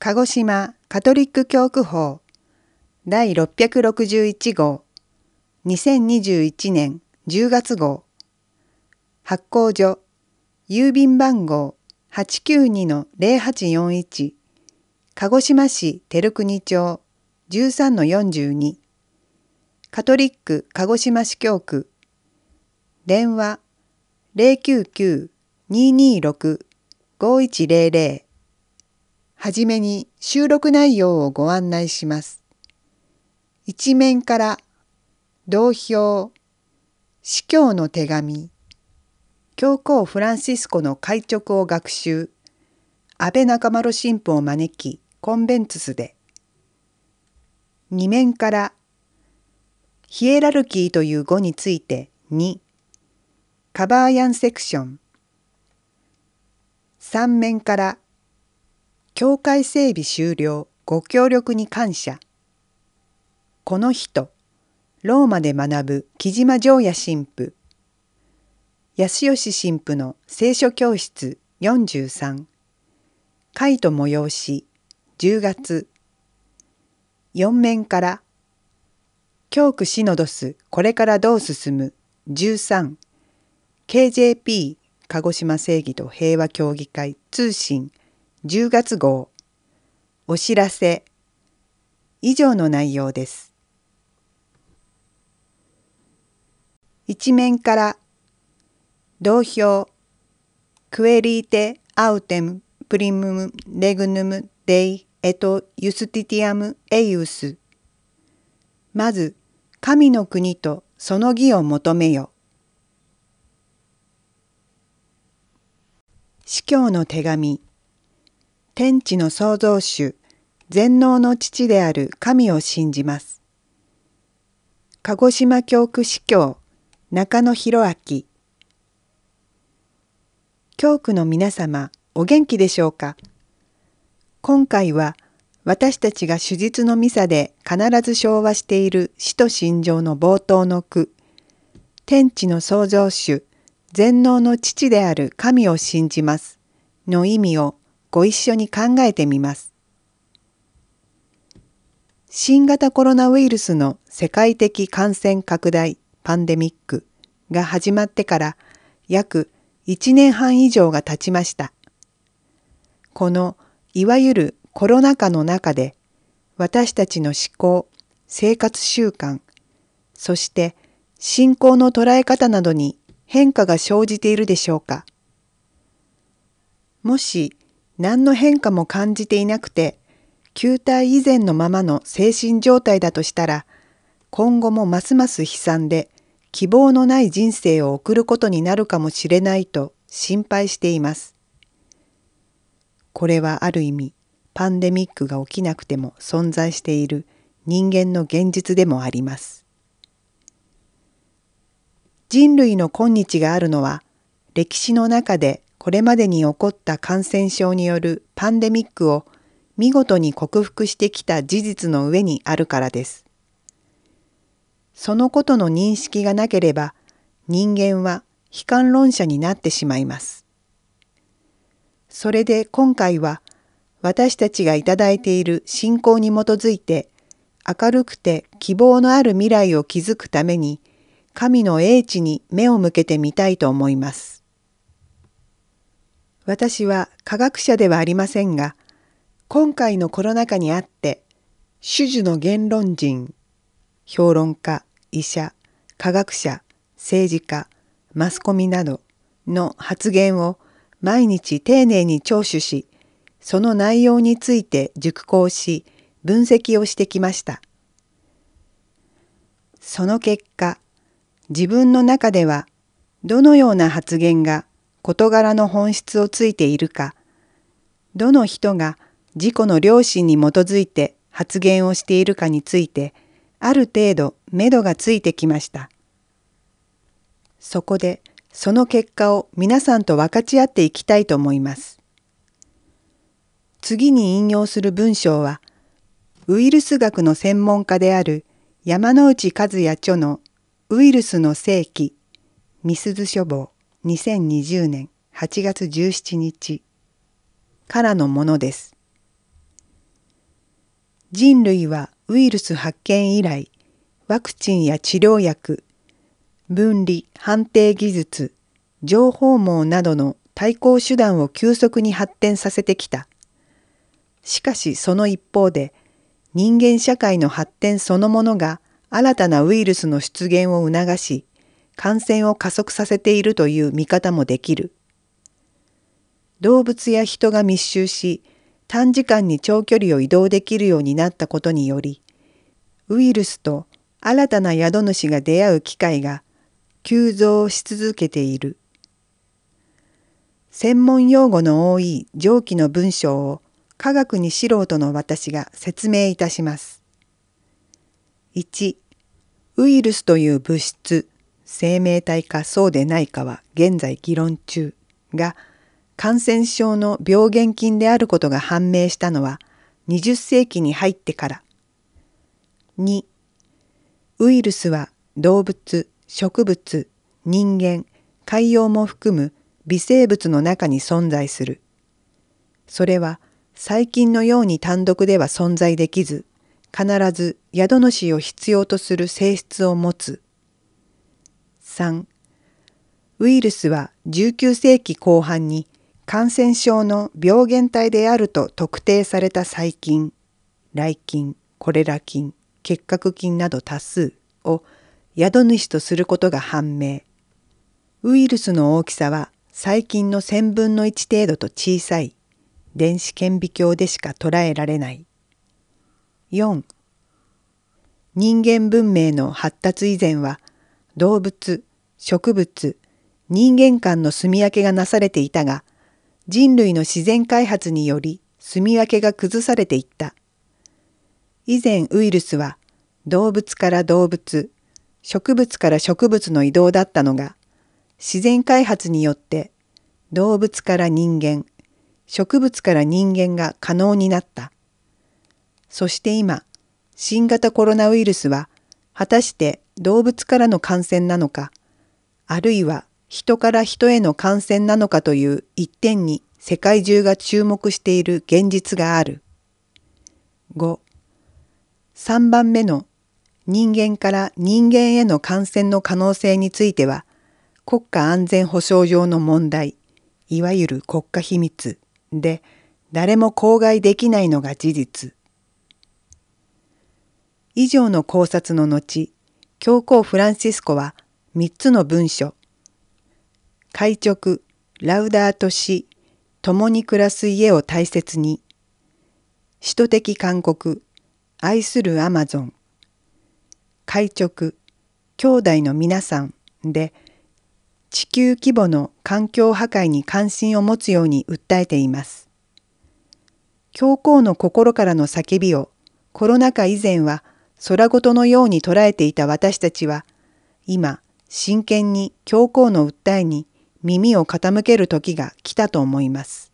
鹿児島カトリック教区法。第661号。2021年10月号。発行所郵便番号892-0841鹿児島市照国町13-42カトリック鹿児島市教区。電話099-226-5100はじめに収録内容をご案内します。一面から同票司教の手紙教皇フランシスコの開直を学習安倍中丸神父を招きコンベンツスで二面からヒエラルキーという語について2カバーヤンセクション三面から教会整備終了。ご協力に感謝。この人ローマで学ぶ木島城也神父。安吉神父の聖書教室43会と催し10月。4面から。教区シノドスこれからどう進む。13 KJP 鹿児島正義と平和協議会通信。10月号。お知らせ。以上の内容です。一面から同票。 Quaerite。autem primum。regnum。Dei。et。iustitiam。eius。まず神の国とその義を求めよ。司教の手紙。天地の創造主全能の父である神を信じます。鹿児島教区司教中野博明教区の皆様お元気でしょうか？今回は私たちが手術のミサで必ず唱和している死と心情の冒頭の句天地の創造主全能の父である神を信じますの意味をご一緒に考えてみます。新型コロナウイルスの世界的感染拡大パンデミックが始まってから約1年半以上が経ちました。このいわゆるコロナ禍の中で私たちの思考、生活習慣、そして信仰の捉え方などに変化が生じているでしょうか。もし何の変化も感じていなくて球体以前のままの精神状態だとしたら今後もますます悲惨で希望のない人生を送ることになるかもしれないと心配しています。これはある意味パンデミックが起きなくても存在している人間の現実でもあります。人類の今日があるのは歴史の中でこれまでに起こった感染症によるパンデミックを見事に克服してきた事実の上にあるからです。そのことの認識がなければ人間は悲観論者になってしまいます。それで今回は私たちがいただいている信仰に基づいて明るくて希望のある未来を築くために神の英知に目を向けてみたいと思います。私は科学者ではありませんが、今回のコロナ禍にあって、種々の言論人、評論家、医者、科学者、政治家、マスコミなどの発言を毎日丁寧に聴取し、その内容について熟考し、分析をしてきました。その結果、自分の中ではどのような発言が事柄の本質をついているか、どの人が自己の良心に基づいて発言をしているかについて、ある程度目処がついてきました。そこでその結果を皆さんと分かち合っていきたいと思います。次に引用する文章は、ウイルス学の専門家である山内和也著のウイルスの世紀、みすず書房2020年8月17日からのものです。人類はウイルス発見以来、ワクチンや治療薬、分離判定技術、情報網などの対抗手段を急速に発展させてきた。しかしその一方で、人間社会の発展そのものが新たなウイルスの出現を促し、感染を加速させているという見方もできる。動物や人が密集し、短時間に長距離を移動できるようになったことにより、ウイルスと新たな宿主が出会う機会が急増し続けている。専門用語の多い上記の文章を科学に素人の私が説明いたします。1ウイルスという物質生命体かそうでないかは現在議論中が感染症の病原菌であることが判明したのは20世紀に入ってから。2ウイルスは動物植物人間海洋も含む微生物の中に存在する。それは細菌のように単独では存在できず必ず宿主を必要とする性質を持つ。3ウイルスは19世紀後半に感染症の病原体であると特定された細菌、来菌、コレラ菌、結核菌など多数を宿主とすることが判明。ウイルスの大きさは細菌の1000分の1程度と小さい電子顕微鏡でしか捉えられない。4人間文明の発達以前は動物植物人間間の住み分けがなされていたが人類の自然開発により住み分けが崩されていった。以前ウイルスは動物から動物植物から植物の移動だったのが自然開発によって動物から人間植物から人間が可能になった。そして今新型コロナウイルスは果たして動物からの感染なのかあるいは人から人への感染なのかという一点に世界中が注目している現実がある。5. 3番目の人間から人間への感染の可能性については国家安全保障上の問題いわゆる国家秘密で誰も口外できないのが事実。以上の考察の後教皇フランシスコは3つの文書。開直ラウダートシ共に暮らす家を大切に。使徒的勧告愛するアマゾン。開直兄弟の皆さんで地球規模の環境破壊に関心を持つように訴えています。教皇の心からの叫びをコロナ禍以前は空ごとのように捉えていた私たちは今真剣に教皇の訴えに耳を傾ける時が来たと思います。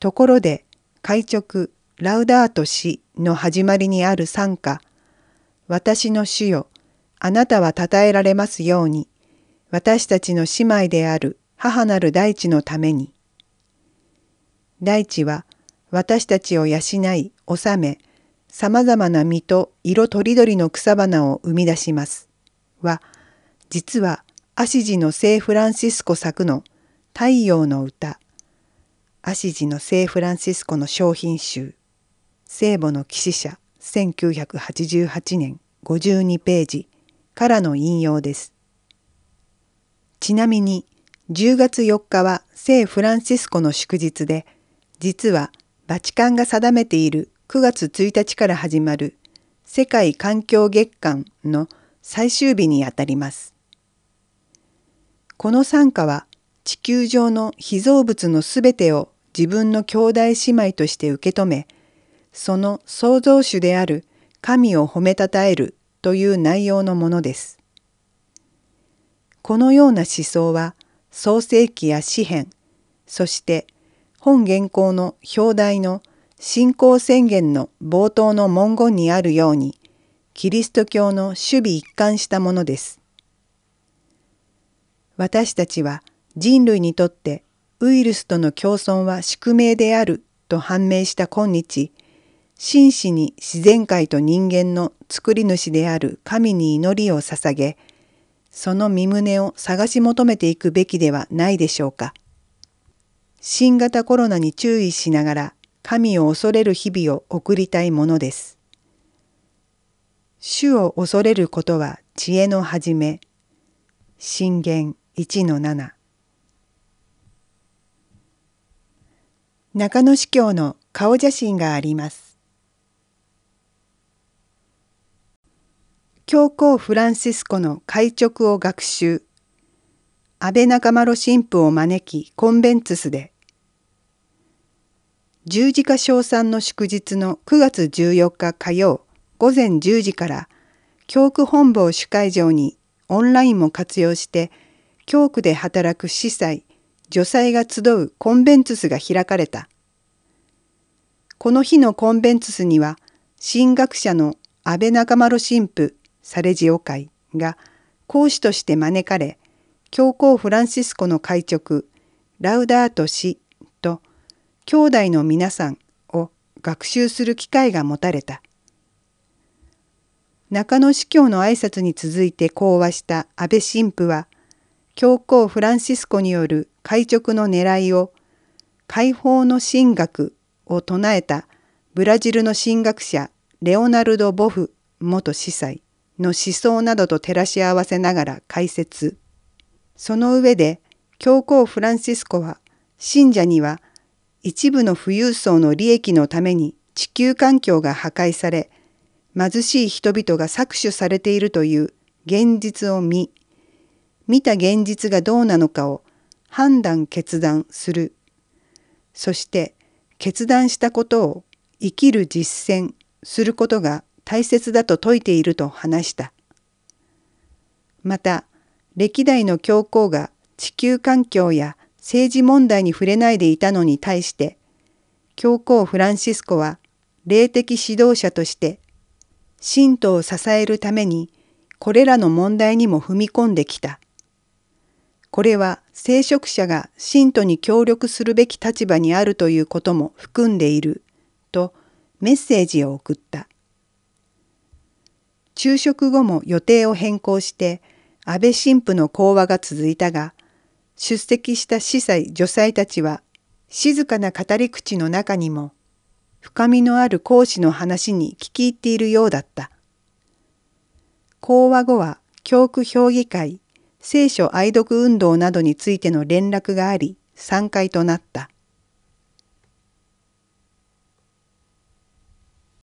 ところで開直ラウダート氏の始まりにある賛歌「私の主よあなたは称えられますように私たちの姉妹である母なる大地のために」大地は私たちを養い治めさまざまな実と色とりどりの草花を生み出します。は実はアシジの聖フランシスコ作の太陽の歌アシジの聖フランシスコの商品集聖母の騎士者1988年52ページからの引用です。ちなみに10月4日は聖フランシスコの祝日で実はバチカンが定めている9月1日から始まる世界環境月間の最終日にあたります。この参加は地球上の被造物のすべてを自分の兄弟姉妹として受け止め、その創造主である神を褒めたたえるという内容のものです。このような思想は創世記や詩篇、そして本原稿の表題の信仰宣言の冒頭の文言にあるように、キリスト教の守備一貫したものです。私たちは人類にとってウイルスとの共存は宿命であると判明した今日、真摯に自然界と人間の作り主である神に祈りを捧げ、その身旨を探し求めていくべきではないでしょうか。新型コロナに注意しながら神を恐れる日々を送りたいものです。主を恐れることは知恵の始め。信玄1の7中野司教の顔写真があります。教皇フランシスコの開直を学習。安倍中丸神父を招きコンベンツスで。十字架賞賛の祝日の9月14日火曜午前10時から教区本部を主会場にオンラインも活用して教区で働く司祭、女祭が集うコンベンツスが開かれた。この日のコンベンツスには神学者の安倍中丸神父サレジオ会が講師として招かれ、教皇フランシスコの会直、ラウダート氏と兄弟の皆さんを学習する機会が持たれた。中野司教の挨拶に続いて講話した安倍神父は、教皇フランシスコによる会直の狙いを、解放の神学を唱えたブラジルの神学者レオナルド・ボフ元司祭の思想などと照らし合わせながら解説。その上で、教皇フランシスコは、信者には一部の富裕層の利益のために地球環境が破壊され、貧しい人々が搾取されているという現実を見、見た現実がどうなのかを判断決断する。そして決断したことを生きる実践することが大切だと説いていると話した。また歴代の教皇が地球環境や政治問題に触れないでいたのに対して教皇フランシスコは霊的指導者として信徒を支えるためにこれらの問題にも踏み込んできた。これは聖職者が信徒に協力するべき立場にあるということも含んでいるとメッセージを送った。昼食後も予定を変更して安倍神父の講話が続いたが出席した司祭女祭たちは静かな語り口の中にも深みのある講師の話に聞き入っているようだった。講話後は教区評議会聖書愛読運動などについての連絡があり、参会となった。